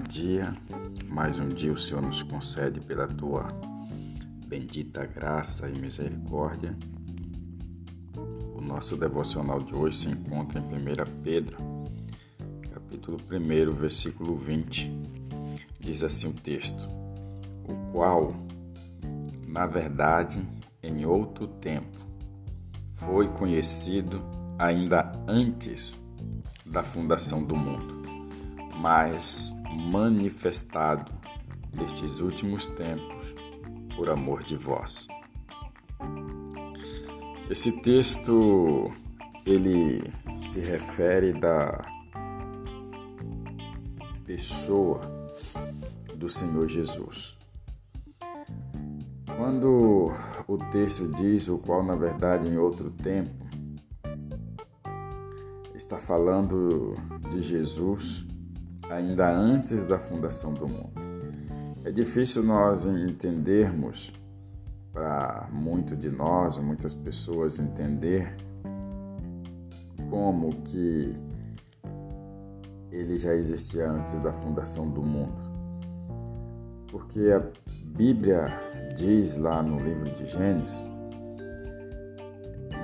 dia, mais um dia o Senhor nos concede pela tua bendita graça e misericórdia. O nosso devocional de hoje se encontra em 1 Pedro, capítulo 1, versículo 20. Diz assim o texto: O qual, na verdade, em outro tempo, foi conhecido ainda antes da fundação do mundo mas manifestado nestes últimos tempos por amor de vós. Esse texto ele se refere da pessoa do Senhor Jesus. Quando o texto diz o qual na verdade em outro tempo está falando de Jesus ainda antes da fundação do mundo. É difícil nós entendermos, para muito de nós, muitas pessoas entender como que ele já existia antes da fundação do mundo. Porque a Bíblia diz lá no livro de Gênesis,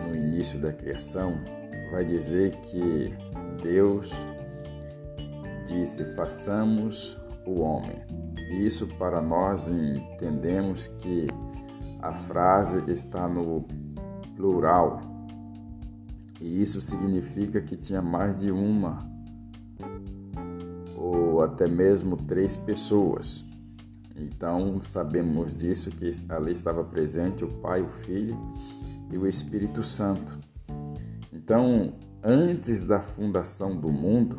no início da criação, vai dizer que Deus disse: façamos o homem. Isso para nós entendemos que a frase está no plural. E isso significa que tinha mais de uma ou até mesmo três pessoas. Então sabemos disso que ali estava presente o Pai, o Filho e o Espírito Santo. Então, antes da fundação do mundo,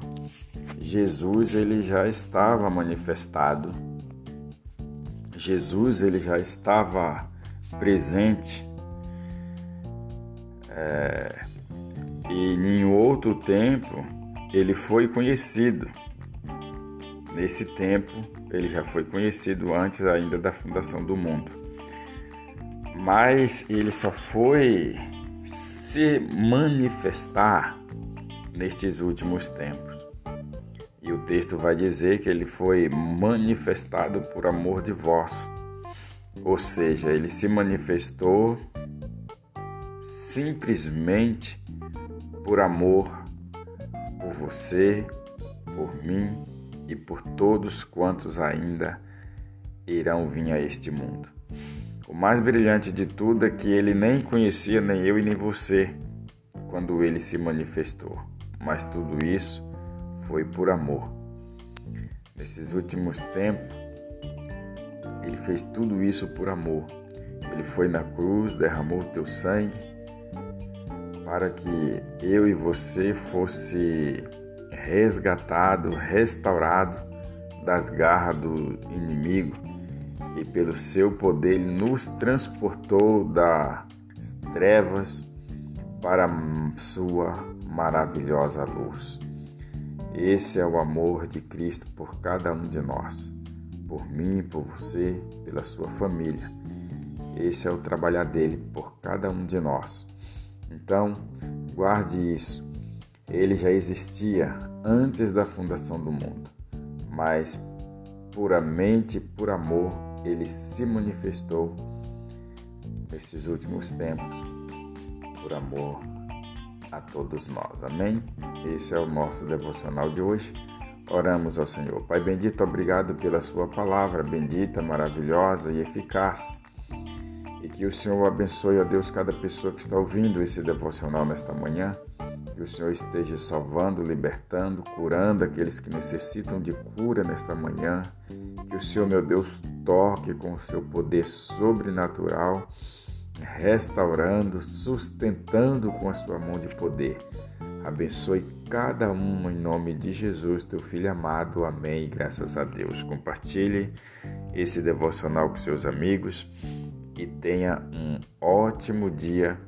Jesus ele já estava manifestado. Jesus ele já estava presente. É, e em outro tempo ele foi conhecido. Nesse tempo ele já foi conhecido antes ainda da fundação do mundo. Mas ele só foi se manifestar nestes últimos tempos. E o texto vai dizer que ele foi manifestado por amor de vós. Ou seja, ele se manifestou simplesmente por amor por você, por mim e por todos quantos ainda irão vir a este mundo. O mais brilhante de tudo é que ele nem conhecia nem eu e nem você quando ele se manifestou, mas tudo isso foi por amor. Nesses últimos tempos, ele fez tudo isso por amor. Ele foi na cruz, derramou o teu sangue para que eu e você fosse resgatado, restaurado das garras do inimigo e pelo seu poder nos transportou das trevas para sua maravilhosa luz. Esse é o amor de Cristo por cada um de nós, por mim, por você, pela sua família. Esse é o trabalhar dele por cada um de nós. Então, guarde isso. Ele já existia antes da fundação do mundo, mas puramente por amor ele se manifestou nesses últimos tempos, por amor a todos nós. Amém? Esse é o nosso devocional de hoje. Oramos ao Senhor. Pai bendito, obrigado pela Sua palavra, bendita, maravilhosa e eficaz. E que o Senhor abençoe, a Deus, cada pessoa que está ouvindo esse devocional nesta manhã. Que o Senhor esteja salvando, libertando, curando aqueles que necessitam de cura nesta manhã. Que o Senhor, meu Deus, toque com o seu poder sobrenatural restaurando, sustentando com a sua mão de poder. Abençoe cada um em nome de Jesus, teu filho amado. Amém. Graças a Deus. Compartilhe esse devocional com seus amigos e tenha um ótimo dia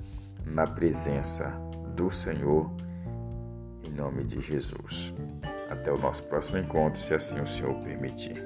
na presença do Senhor, em nome de Jesus. Até o nosso próximo encontro, se assim o Senhor permitir.